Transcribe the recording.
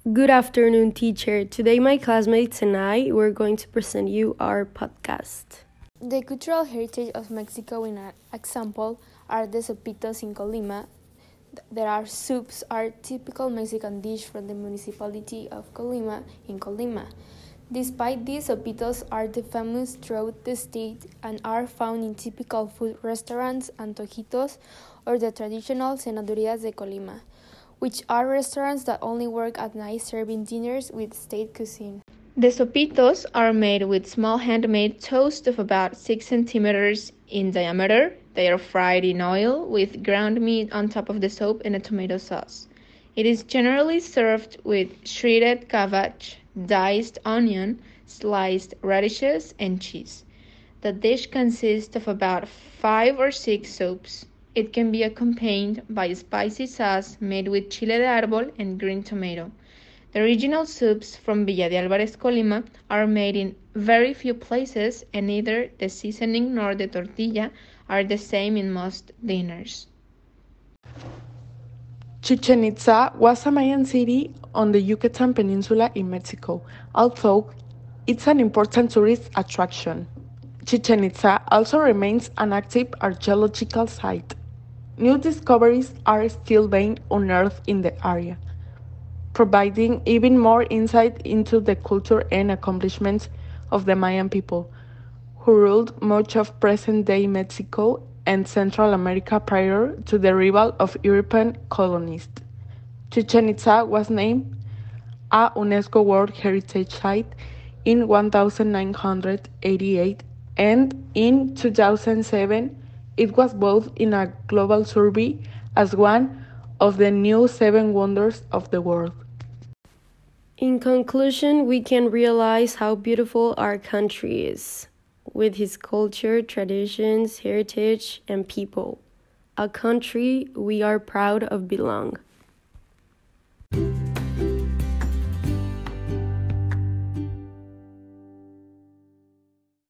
Good afternoon, teacher. Today, my classmates and I were going to present you our podcast. The cultural heritage of Mexico, in an example, are the sopitos in Colima. There are soups, are typical Mexican dish from the municipality of Colima in Colima. Despite these, sopitos are the famous throughout the state and are found in typical food restaurants, antojitos, or the traditional cenadurias de Colima which are restaurants that only work at night serving dinners with state cuisine. The sopitos are made with small handmade toast of about 6 centimeters in diameter. They are fried in oil with ground meat on top of the soap and a tomato sauce. It is generally served with shredded cabbage, diced onion, sliced radishes, and cheese. The dish consists of about five or six soaps. It can be accompanied by spicy sauce made with chile de árbol and green tomato. The original soups from Villa de Álvarez, Colima, are made in very few places, and neither the seasoning nor the tortilla are the same in most dinners. Chichen Itza was a Mayan city on the Yucatan Peninsula in Mexico, although it's an important tourist attraction. Chichen Itza also remains an active archaeological site. New discoveries are still being unearthed in the area, providing even more insight into the culture and accomplishments of the Mayan people, who ruled much of present day Mexico and Central America prior to the arrival of European colonists. Chichen Itza was named a UNESCO World Heritage Site in 1988 and in 2007 it was both in a global survey as one of the new seven wonders of the world. In conclusion, we can realize how beautiful our country is, with its culture, traditions, heritage, and people. A country we are proud of belong.